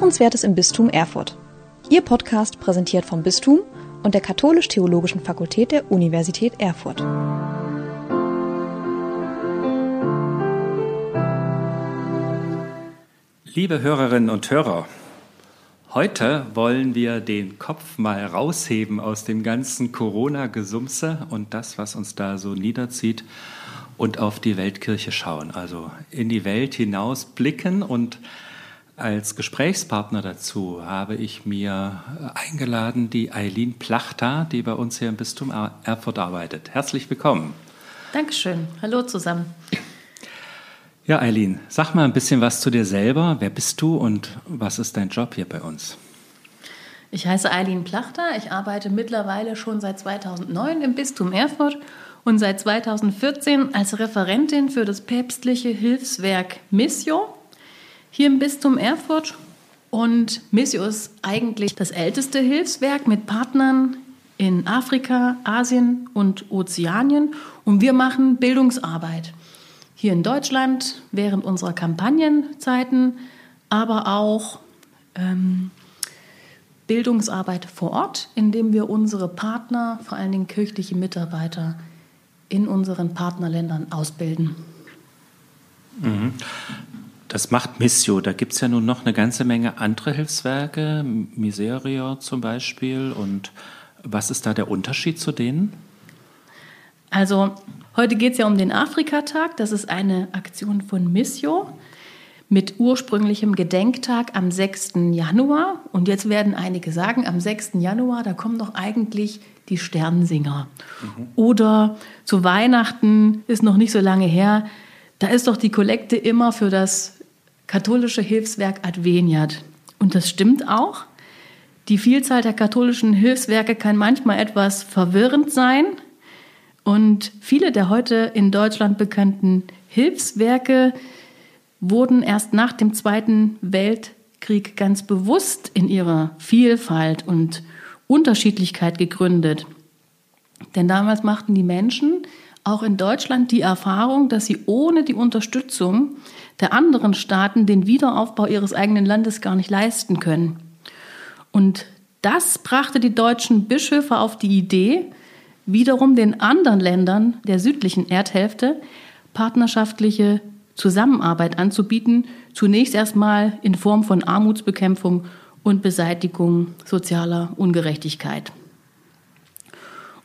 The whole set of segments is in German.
Hörenswertes im Bistum Erfurt. Ihr Podcast präsentiert vom Bistum und der Katholisch-Theologischen Fakultät der Universität Erfurt. Liebe Hörerinnen und Hörer, heute wollen wir den Kopf mal rausheben aus dem ganzen Corona-Gesumse und das, was uns da so niederzieht und auf die Weltkirche schauen, also in die Welt hinaus blicken und als Gesprächspartner dazu habe ich mir eingeladen die Eileen Plachta, die bei uns hier im Bistum Erfurt arbeitet. Herzlich willkommen. Dankeschön. Hallo zusammen. Ja, Eileen, sag mal ein bisschen was zu dir selber. Wer bist du und was ist dein Job hier bei uns? Ich heiße Eileen Plachter. Ich arbeite mittlerweile schon seit 2009 im Bistum Erfurt und seit 2014 als Referentin für das päpstliche Hilfswerk Missio hier im Bistum Erfurt. Und Missio ist eigentlich das älteste Hilfswerk mit Partnern in Afrika, Asien und Ozeanien. Und wir machen Bildungsarbeit hier in Deutschland während unserer Kampagnenzeiten, aber auch ähm, Bildungsarbeit vor Ort, indem wir unsere Partner, vor allen Dingen kirchliche Mitarbeiter, in unseren Partnerländern ausbilden. Mhm. Das macht Missio. Da gibt es ja nun noch eine ganze Menge andere Hilfswerke, Miseria zum Beispiel. Und was ist da der Unterschied zu denen? Also heute geht es ja um den Afrikatag. Das ist eine Aktion von Missio mit ursprünglichem Gedenktag am 6. Januar. Und jetzt werden einige sagen, am 6. Januar, da kommen doch eigentlich die Sternsinger. Mhm. Oder zu Weihnachten ist noch nicht so lange her, da ist doch die Kollekte immer für das katholische Hilfswerk Adveniat. Und das stimmt auch. Die Vielzahl der katholischen Hilfswerke kann manchmal etwas verwirrend sein. Und viele der heute in Deutschland bekannten Hilfswerke wurden erst nach dem Zweiten Weltkrieg ganz bewusst in ihrer Vielfalt und Unterschiedlichkeit gegründet. Denn damals machten die Menschen auch in Deutschland die Erfahrung, dass sie ohne die Unterstützung der anderen Staaten den Wiederaufbau ihres eigenen Landes gar nicht leisten können. Und das brachte die deutschen Bischöfe auf die Idee, wiederum den anderen Ländern der südlichen Erdhälfte partnerschaftliche Zusammenarbeit anzubieten, zunächst erstmal in Form von Armutsbekämpfung und Beseitigung sozialer Ungerechtigkeit.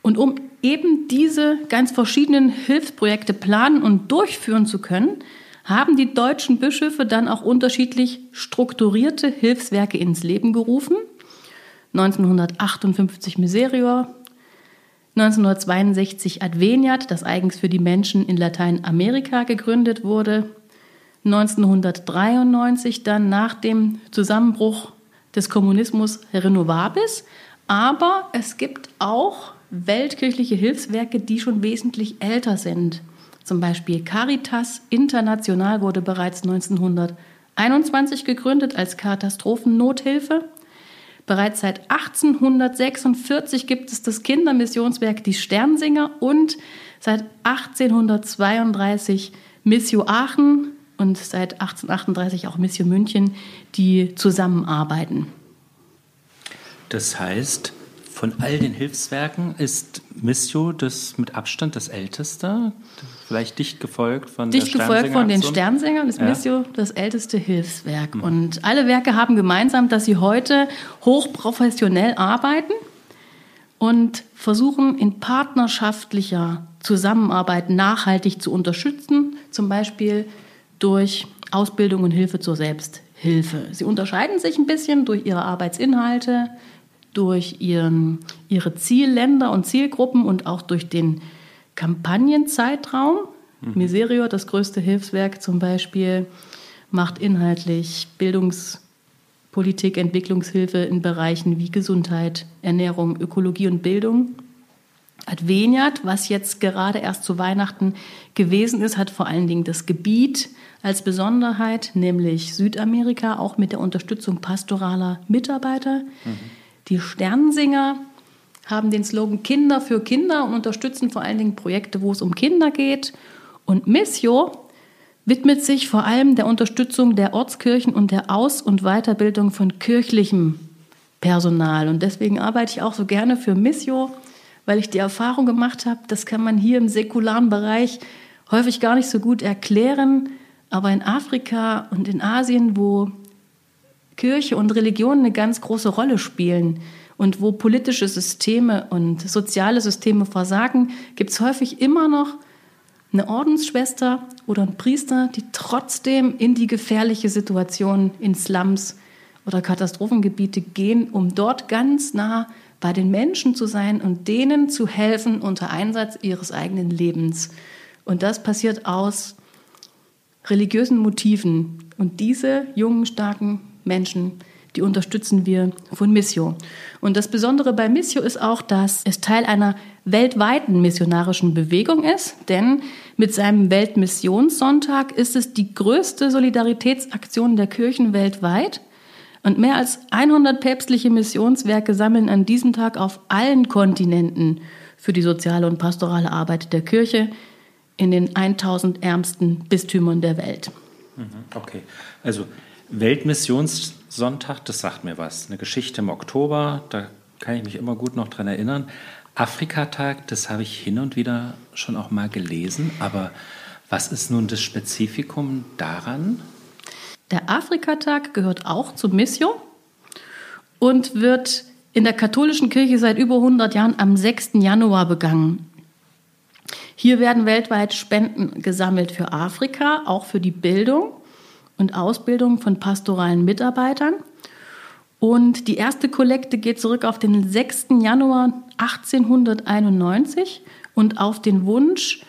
Und um eben diese ganz verschiedenen Hilfsprojekte planen und durchführen zu können, haben die deutschen Bischöfe dann auch unterschiedlich strukturierte Hilfswerke ins Leben gerufen. 1958 Miserior, 1962 Adveniat, das eigens für die Menschen in Lateinamerika gegründet wurde, 1993 dann nach dem Zusammenbruch des Kommunismus Renovabis. Aber es gibt auch weltkirchliche Hilfswerke, die schon wesentlich älter sind. Zum Beispiel Caritas International wurde bereits 1921 gegründet als Katastrophennothilfe. Bereits seit 1846 gibt es das Kindermissionswerk Die Sternsinger und seit 1832 Missio Aachen und seit 1838 auch Missio München, die zusammenarbeiten. Das heißt, von all den Hilfswerken ist Missio das mit Abstand das älteste, vielleicht dicht gefolgt von dicht der gefolgt von den Sternsängern ist ja. Missio das älteste Hilfswerk. Mhm. Und alle Werke haben gemeinsam, dass sie heute hochprofessionell arbeiten und versuchen in partnerschaftlicher Zusammenarbeit nachhaltig zu unterstützen, zum Beispiel durch Ausbildung und Hilfe zur Selbsthilfe. Sie unterscheiden sich ein bisschen durch ihre Arbeitsinhalte, durch ihren, ihre Zielländer und Zielgruppen und auch durch den Kampagnenzeitraum. Mhm. Miserio, das größte Hilfswerk zum Beispiel, macht inhaltlich Bildungspolitik, Entwicklungshilfe in Bereichen wie Gesundheit, Ernährung, Ökologie und Bildung. Adveniat, was jetzt gerade erst zu Weihnachten gewesen ist, hat vor allen Dingen das Gebiet als Besonderheit, nämlich Südamerika, auch mit der Unterstützung pastoraler Mitarbeiter. Mhm. Die Sternsinger haben den Slogan Kinder für Kinder und unterstützen vor allen Dingen Projekte, wo es um Kinder geht. Und Missio, widmet sich vor allem der Unterstützung der Ortskirchen und der Aus- und Weiterbildung von kirchlichem Personal. Und deswegen arbeite ich auch so gerne für Missio, weil ich die Erfahrung gemacht habe, das kann man hier im säkularen Bereich häufig gar nicht so gut erklären. Aber in Afrika und in Asien, wo Kirche und Religion eine ganz große Rolle spielen und wo politische Systeme und soziale Systeme versagen, gibt es häufig immer noch eine Ordensschwester oder ein Priester, die trotzdem in die gefährliche Situation in Slums oder Katastrophengebiete gehen, um dort ganz nah bei den Menschen zu sein und denen zu helfen unter Einsatz ihres eigenen Lebens. Und das passiert aus religiösen Motiven. Und diese jungen, starken Menschen, die unterstützen wir von Missio. Und das Besondere bei Missio ist auch, dass es Teil einer weltweiten missionarischen Bewegung ist, denn mit seinem Weltmissionssonntag ist es die größte Solidaritätsaktion der Kirchen weltweit. Und mehr als 100 päpstliche Missionswerke sammeln an diesem Tag auf allen Kontinenten für die soziale und pastorale Arbeit der Kirche in den 1000 ärmsten Bistümern der Welt. Mhm, okay, also Weltmissionssonntag, das sagt mir was. Eine Geschichte im Oktober, da kann ich mich immer gut noch dran erinnern. Afrikatag, das habe ich hin und wieder schon auch mal gelesen, aber was ist nun das Spezifikum daran? Der Afrikatag gehört auch zur Missio und wird in der katholischen Kirche seit über 100 Jahren am 6. Januar begangen. Hier werden weltweit Spenden gesammelt für Afrika, auch für die Bildung und Ausbildung von pastoralen Mitarbeitern. Und die erste Kollekte geht zurück auf den 6. Januar 1891 und auf den Wunsch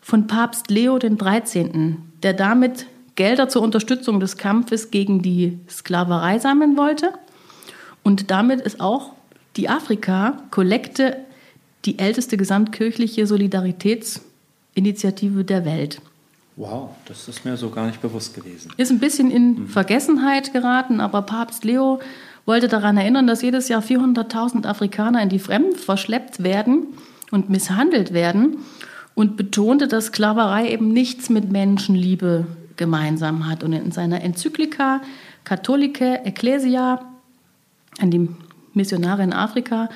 von Papst Leo XIII., der damit Gelder zur Unterstützung des Kampfes gegen die Sklaverei sammeln wollte. Und damit ist auch die Afrika-Kollekte die älteste gesamtkirchliche Solidaritätsinitiative der Welt. Wow, das ist mir so gar nicht bewusst gewesen. Ist ein bisschen in mhm. Vergessenheit geraten, aber Papst Leo wollte daran erinnern, dass jedes Jahr 400.000 Afrikaner in die Fremden verschleppt werden und misshandelt werden und betonte, dass Sklaverei eben nichts mit Menschenliebe gemeinsam hat. Und in seiner Enzyklika Catholicae Ecclesia an die Missionare in Afrika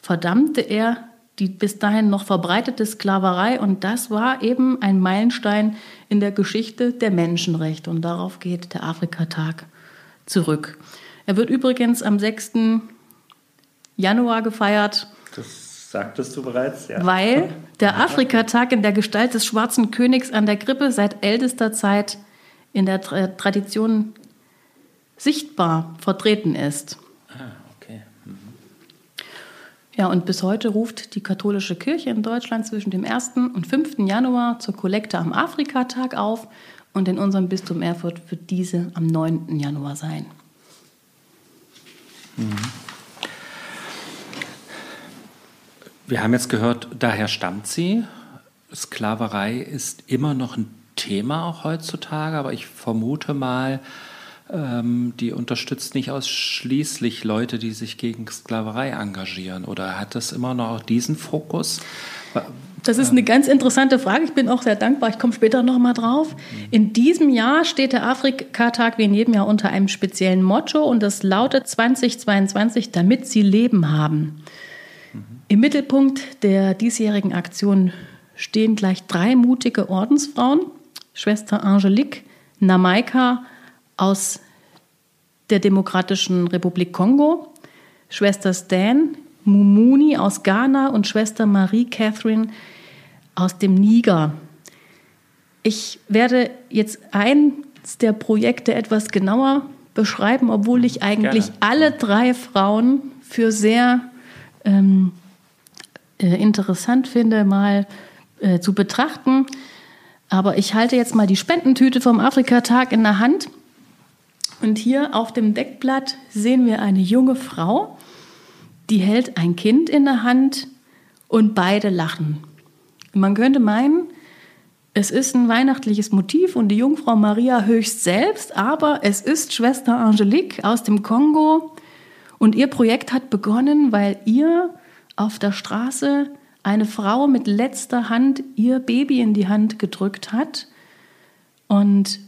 verdammte er die bis dahin noch verbreitete Sklaverei und das war eben ein Meilenstein in der Geschichte der Menschenrechte und darauf geht der Afrikatag zurück. Er wird übrigens am 6. Januar gefeiert. Das sagtest du bereits, ja. Weil der Afrikatag in der Gestalt des schwarzen Königs an der Krippe seit ältester Zeit in der Tradition sichtbar vertreten ist. Ja, und bis heute ruft die katholische Kirche in Deutschland zwischen dem 1. und 5. Januar zur Kollekte am Afrikatag auf und in unserem Bistum Erfurt wird diese am 9. Januar sein. Mhm. Wir haben jetzt gehört, daher stammt sie. Sklaverei ist immer noch ein Thema auch heutzutage, aber ich vermute mal, ähm, die unterstützt nicht ausschließlich Leute, die sich gegen Sklaverei engagieren. Oder hat das immer noch diesen Fokus? Das ist eine ganz interessante Frage. Ich bin auch sehr dankbar. Ich komme später noch mal drauf. In diesem Jahr steht der Afrika-Tag wie in jedem Jahr unter einem speziellen Motto und das lautet 2022, damit sie Leben haben. Mhm. Im Mittelpunkt der diesjährigen Aktion stehen gleich drei mutige Ordensfrauen. Schwester Angelique, Namaika aus der Demokratischen Republik Kongo, Schwester Stan Mumuni aus Ghana und Schwester Marie Catherine aus dem Niger. Ich werde jetzt eins der Projekte etwas genauer beschreiben, obwohl ich eigentlich Gerne. alle drei Frauen für sehr ähm, äh, interessant finde, mal äh, zu betrachten. Aber ich halte jetzt mal die Spendentüte vom Afrikatag in der Hand und hier auf dem Deckblatt sehen wir eine junge Frau, die hält ein Kind in der Hand und beide lachen. Man könnte meinen, es ist ein weihnachtliches Motiv und die Jungfrau Maria höchst selbst, aber es ist Schwester Angelique aus dem Kongo und ihr Projekt hat begonnen, weil ihr auf der Straße eine Frau mit letzter Hand ihr Baby in die Hand gedrückt hat und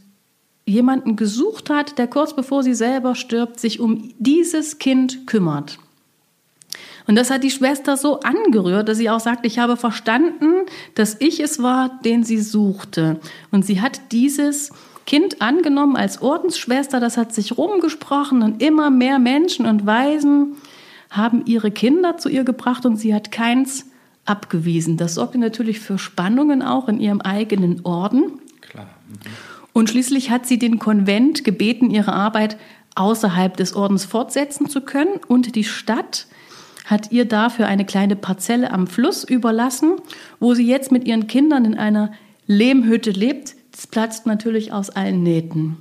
jemanden gesucht hat, der kurz bevor sie selber stirbt, sich um dieses Kind kümmert. Und das hat die Schwester so angerührt, dass sie auch sagt, ich habe verstanden, dass ich es war, den sie suchte. Und sie hat dieses Kind angenommen als Ordensschwester, das hat sich rumgesprochen und immer mehr Menschen und Waisen haben ihre Kinder zu ihr gebracht und sie hat keins abgewiesen. Das sorgte natürlich für Spannungen auch in ihrem eigenen Orden. Klar. Mhm. Und schließlich hat sie den Konvent gebeten, ihre Arbeit außerhalb des Ordens fortsetzen zu können und die Stadt hat ihr dafür eine kleine Parzelle am Fluss überlassen, wo sie jetzt mit ihren Kindern in einer Lehmhütte lebt. Das platzt natürlich aus allen Nähten.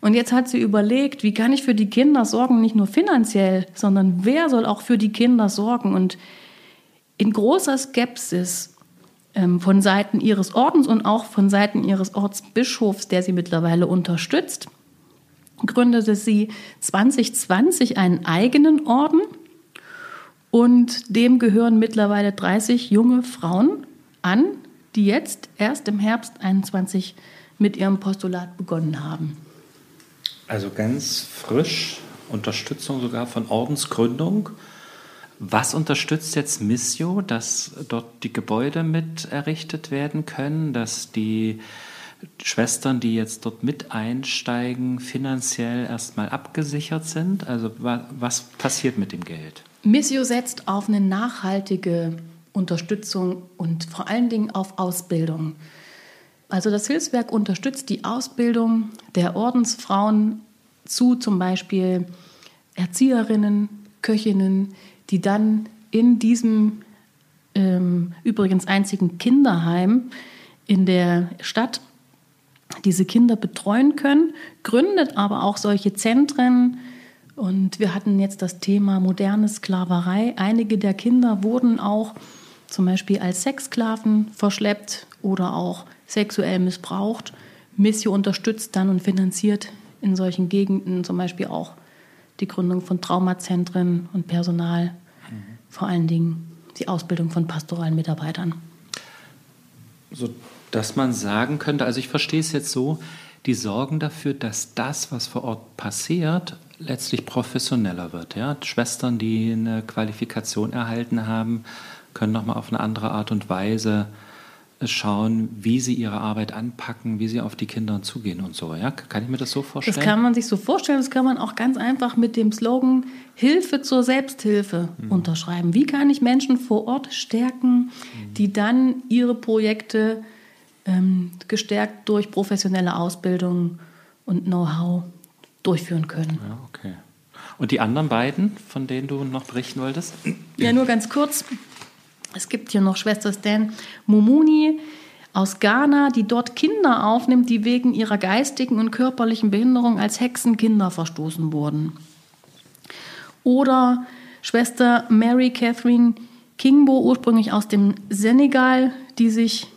Und jetzt hat sie überlegt, wie kann ich für die Kinder sorgen, nicht nur finanziell, sondern wer soll auch für die Kinder sorgen? Und in großer Skepsis von Seiten ihres Ordens und auch von Seiten ihres Ortsbischofs, der sie mittlerweile unterstützt, gründete sie 2020 einen eigenen Orden und dem gehören mittlerweile 30 junge Frauen an, die jetzt erst im Herbst 21 mit ihrem Postulat begonnen haben. Also ganz frisch, Unterstützung sogar von Ordensgründung. Was unterstützt jetzt Missio, dass dort die Gebäude mit errichtet werden können, dass die Schwestern, die jetzt dort mit einsteigen, finanziell erstmal abgesichert sind? Also was passiert mit dem Geld? Missio setzt auf eine nachhaltige Unterstützung und vor allen Dingen auf Ausbildung. Also das Hilfswerk unterstützt die Ausbildung der Ordensfrauen zu zum Beispiel Erzieherinnen, Köchinnen, die dann in diesem ähm, übrigens einzigen Kinderheim in der Stadt diese Kinder betreuen können, gründet aber auch solche Zentren. Und wir hatten jetzt das Thema moderne Sklaverei. Einige der Kinder wurden auch zum Beispiel als Sexsklaven verschleppt oder auch sexuell missbraucht. Missio unterstützt dann und finanziert in solchen Gegenden zum Beispiel auch die Gründung von Traumazentren und Personal, mhm. vor allen Dingen die Ausbildung von pastoralen Mitarbeitern. So dass man sagen könnte, also ich verstehe es jetzt so, die sorgen dafür, dass das, was vor Ort passiert, letztlich professioneller wird. Ja? Schwestern, die eine Qualifikation erhalten haben, können nochmal auf eine andere Art und Weise schauen, wie sie ihre Arbeit anpacken, wie sie auf die Kinder zugehen und so. Ja? Kann ich mir das so vorstellen? Das kann man sich so vorstellen. Das kann man auch ganz einfach mit dem Slogan Hilfe zur Selbsthilfe mhm. unterschreiben. Wie kann ich Menschen vor Ort stärken, die dann ihre Projekte ähm, gestärkt durch professionelle Ausbildung und Know-how durchführen können? Ja, okay. Und die anderen beiden, von denen du noch berichten wolltest? Ja, nur ganz kurz. Es gibt hier noch Schwester Stan Mumuni aus Ghana, die dort Kinder aufnimmt, die wegen ihrer geistigen und körperlichen Behinderung als Hexenkinder verstoßen wurden. Oder Schwester Mary Catherine Kingbo, ursprünglich aus dem Senegal, die sich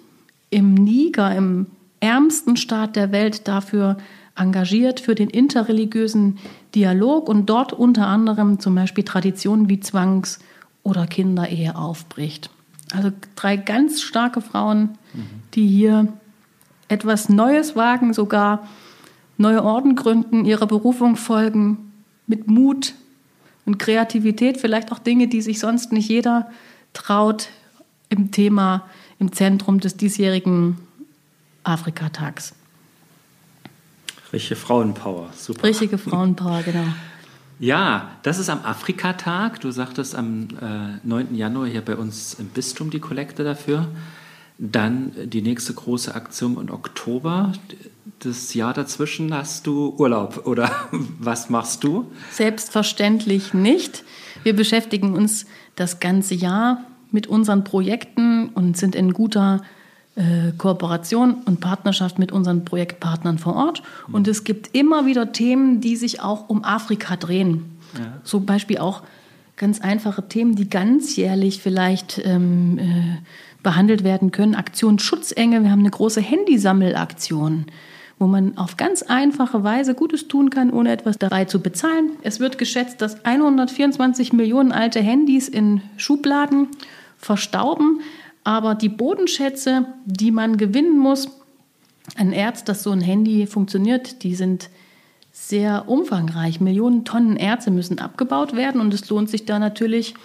im Niger, im ärmsten Staat der Welt, dafür engagiert, für den interreligiösen Dialog und dort unter anderem zum Beispiel Traditionen wie Zwangs- oder Kinderehe aufbricht. Also drei ganz starke Frauen, die hier etwas Neues wagen, sogar neue Orden gründen, ihrer Berufung folgen, mit Mut und Kreativität, vielleicht auch Dinge, die sich sonst nicht jeder traut im Thema, im Zentrum des diesjährigen Afrikatags. Richtige Frauenpower, super. Richtige Frauenpower, genau. Ja, das ist am Afrikatag. Du sagtest am äh, 9. Januar hier bei uns im Bistum die Kollekte dafür. Dann die nächste große Aktion im Oktober. Das Jahr dazwischen hast du Urlaub oder was machst du? Selbstverständlich nicht. Wir beschäftigen uns das ganze Jahr mit unseren Projekten und sind in guter Kooperation und Partnerschaft mit unseren Projektpartnern vor Ort. Und es gibt immer wieder Themen, die sich auch um Afrika drehen. Ja. Zum Beispiel auch ganz einfache Themen, die ganzjährlich vielleicht ähm, äh, behandelt werden können. Aktion Schutzengel. Wir haben eine große Handysammelaktion, wo man auf ganz einfache Weise Gutes tun kann, ohne etwas dabei zu bezahlen. Es wird geschätzt, dass 124 Millionen alte Handys in Schubladen verstauben. Aber die Bodenschätze, die man gewinnen muss, ein Erz, dass so ein Handy funktioniert, die sind sehr umfangreich. Millionen Tonnen Erze müssen abgebaut werden und es lohnt sich da natürlich,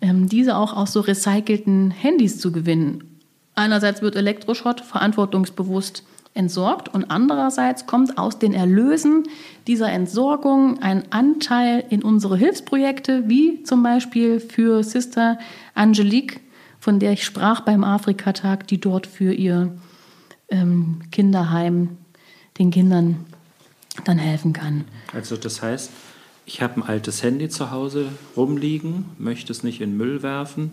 ähm, diese auch aus so recycelten Handys zu gewinnen. Einerseits wird Elektroschrott verantwortungsbewusst entsorgt und andererseits kommt aus den Erlösen dieser Entsorgung ein Anteil in unsere Hilfsprojekte, wie zum Beispiel für Sister Angelique, von der ich sprach beim Afrikatag, die dort für ihr ähm, Kinderheim den Kindern dann helfen kann. Also das heißt, ich habe ein altes Handy zu Hause rumliegen, möchte es nicht in Müll werfen,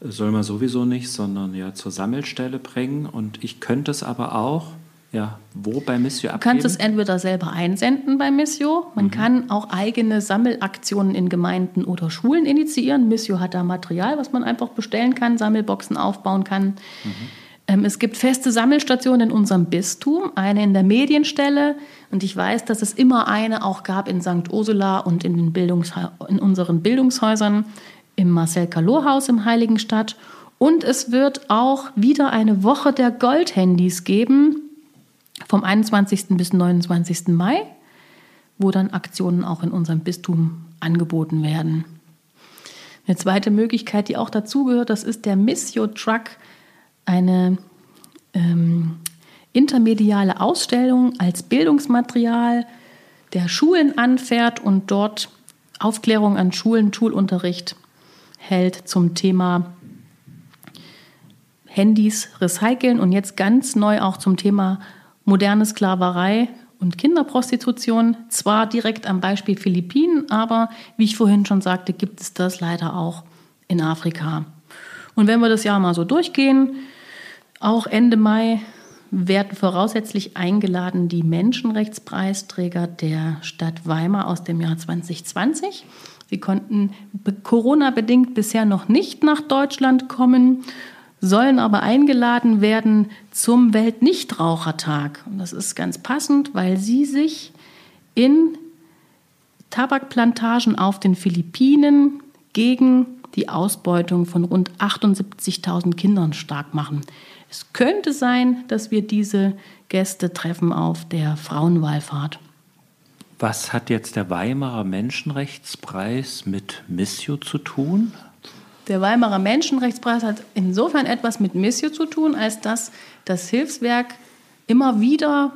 soll man sowieso nicht, sondern ja zur Sammelstelle bringen. Und ich könnte es aber auch, ja, wo bei Missio abgeben? Du kannst es entweder selber einsenden bei Missio. Man mhm. kann auch eigene Sammelaktionen in Gemeinden oder Schulen initiieren. Missio hat da Material, was man einfach bestellen kann, Sammelboxen aufbauen kann. Mhm. Ähm, es gibt feste Sammelstationen in unserem Bistum, eine in der Medienstelle und ich weiß, dass es immer eine auch gab in St. Ursula und in, den Bildungsha in unseren Bildungshäusern im Marcel Calot-Haus im Heiligenstadt. Und es wird auch wieder eine Woche der Goldhandys geben, vom 21. bis 29. Mai, wo dann Aktionen auch in unserem Bistum angeboten werden. Eine zweite Möglichkeit, die auch dazugehört, das ist der Missio Truck eine ähm, intermediale Ausstellung als Bildungsmaterial der Schulen anfährt und dort Aufklärung an Schulen, Schulunterricht hält zum Thema Handys recyceln und jetzt ganz neu auch zum Thema moderne Sklaverei und Kinderprostitution. Zwar direkt am Beispiel Philippinen, aber wie ich vorhin schon sagte, gibt es das leider auch in Afrika. Und wenn wir das Jahr mal so durchgehen, auch Ende Mai werden voraussichtlich eingeladen die Menschenrechtspreisträger der Stadt Weimar aus dem Jahr 2020. Sie konnten Corona-bedingt bisher noch nicht nach Deutschland kommen, sollen aber eingeladen werden zum Weltnichtrauchertag. Und das ist ganz passend, weil sie sich in Tabakplantagen auf den Philippinen gegen die Ausbeutung von rund 78.000 Kindern stark machen. Es könnte sein, dass wir diese Gäste treffen auf der Frauenwallfahrt. Was hat jetzt der Weimarer Menschenrechtspreis mit Missio zu tun? Der Weimarer Menschenrechtspreis hat insofern etwas mit Missio zu tun, als dass das Hilfswerk immer wieder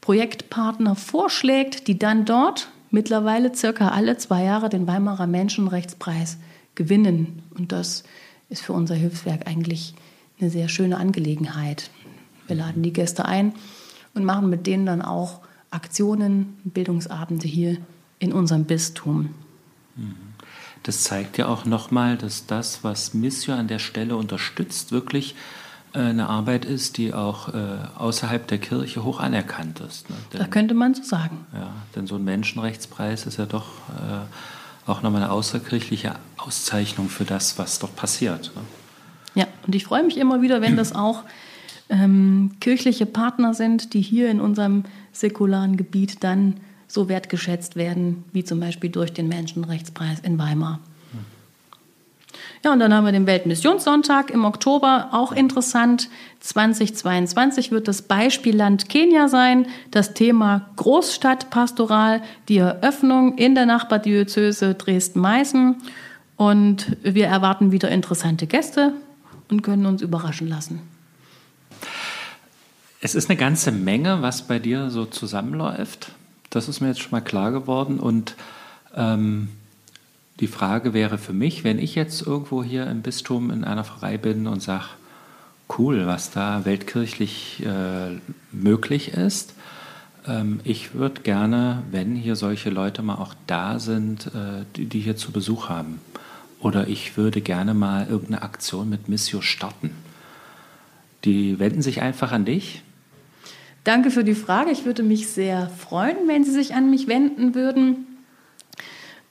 Projektpartner vorschlägt, die dann dort mittlerweile circa alle zwei Jahre den Weimarer Menschenrechtspreis gewinnen. Und das ist für unser Hilfswerk eigentlich eine sehr schöne Angelegenheit. Wir laden die Gäste ein und machen mit denen dann auch Aktionen, Bildungsabende hier in unserem Bistum. Das zeigt ja auch nochmal, dass das, was Missio an der Stelle unterstützt, wirklich äh, eine Arbeit ist, die auch äh, außerhalb der Kirche hoch anerkannt ist. Ne? Denn, das könnte man so sagen. Ja, denn so ein Menschenrechtspreis ist ja doch äh, auch nochmal eine außerkirchliche Auszeichnung für das, was dort passiert. Ne? Ja, und ich freue mich immer wieder, wenn das auch ähm, kirchliche Partner sind, die hier in unserem säkularen Gebiet dann so wertgeschätzt werden, wie zum Beispiel durch den Menschenrechtspreis in Weimar. Ja, und dann haben wir den Weltmissionssonntag im Oktober, auch interessant. 2022 wird das Beispielland Kenia sein, das Thema Großstadtpastoral, die Eröffnung in der Nachbardiözese Dresden-Meißen. Und wir erwarten wieder interessante Gäste und können uns überraschen lassen. Es ist eine ganze Menge, was bei dir so zusammenläuft. Das ist mir jetzt schon mal klar geworden. Und ähm, die Frage wäre für mich, wenn ich jetzt irgendwo hier im Bistum in einer Pfarrei bin und sage, cool, was da weltkirchlich äh, möglich ist. Ähm, ich würde gerne, wenn hier solche Leute mal auch da sind, äh, die, die hier zu Besuch haben, oder ich würde gerne mal irgendeine Aktion mit Missio starten. Die wenden sich einfach an dich. Danke für die Frage. Ich würde mich sehr freuen, wenn Sie sich an mich wenden würden.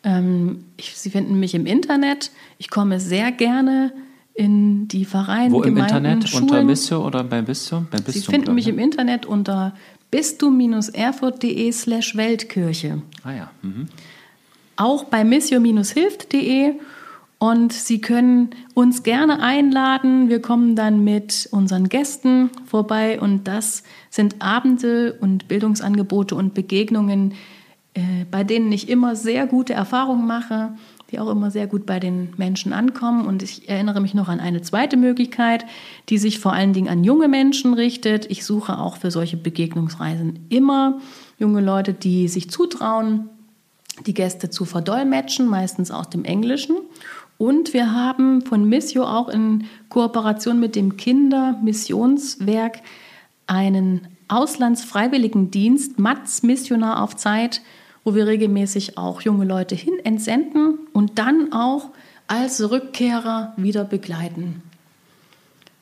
Ähm, ich, Sie finden mich im Internet. Ich komme sehr gerne in die Vereine, Wo Gemeinden, im Internet? Schulen. Unter Missio oder bei Bistum? Bei Bistum Sie finden mich im Internet unter bistum-erfurt.de slash Weltkirche. Ah ja. Mhm. Auch bei missio-hilft.de Und Sie können uns gerne einladen. Wir kommen dann mit unseren Gästen vorbei und das sind Abende und Bildungsangebote und Begegnungen, äh, bei denen ich immer sehr gute Erfahrungen mache, die auch immer sehr gut bei den Menschen ankommen. Und ich erinnere mich noch an eine zweite Möglichkeit, die sich vor allen Dingen an junge Menschen richtet. Ich suche auch für solche Begegnungsreisen immer junge Leute, die sich zutrauen, die Gäste zu verdolmetschen, meistens aus dem Englischen und wir haben von Missio auch in Kooperation mit dem Kindermissionswerk einen Auslandsfreiwilligendienst, MATS, Missionar auf Zeit, wo wir regelmäßig auch junge Leute hin entsenden und dann auch als Rückkehrer wieder begleiten.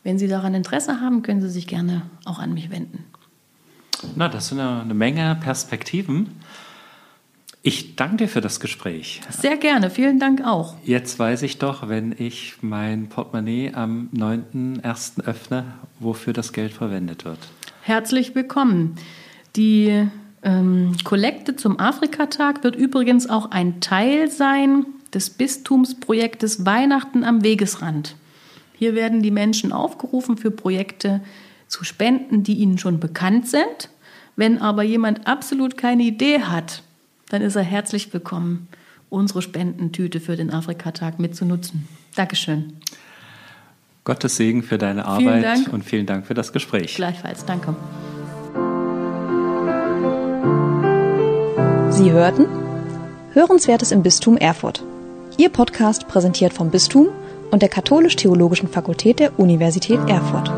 Wenn Sie daran Interesse haben, können Sie sich gerne auch an mich wenden. Na, das sind eine Menge Perspektiven. Ich danke dir für das Gespräch. Sehr gerne, vielen Dank auch. Jetzt weiß ich doch, wenn ich mein Portemonnaie am 9.1. öffne, wofür das Geld verwendet wird. Herzlich willkommen. Die ähm, Kollekte zum Afrikatag wird übrigens auch ein Teil sein des Bistumsprojektes Weihnachten am Wegesrand. Hier werden die Menschen aufgerufen, für Projekte zu spenden, die ihnen schon bekannt sind. Wenn aber jemand absolut keine Idee hat, dann ist er herzlich willkommen, unsere Spendentüte für den Afrikatag mitzunutzen. Dankeschön. Gottes Segen für deine Arbeit vielen und vielen Dank für das Gespräch. Gleichfalls, danke. Sie hörten Hörenswertes im Bistum Erfurt. Ihr Podcast präsentiert vom Bistum und der Katholisch-Theologischen Fakultät der Universität Erfurt.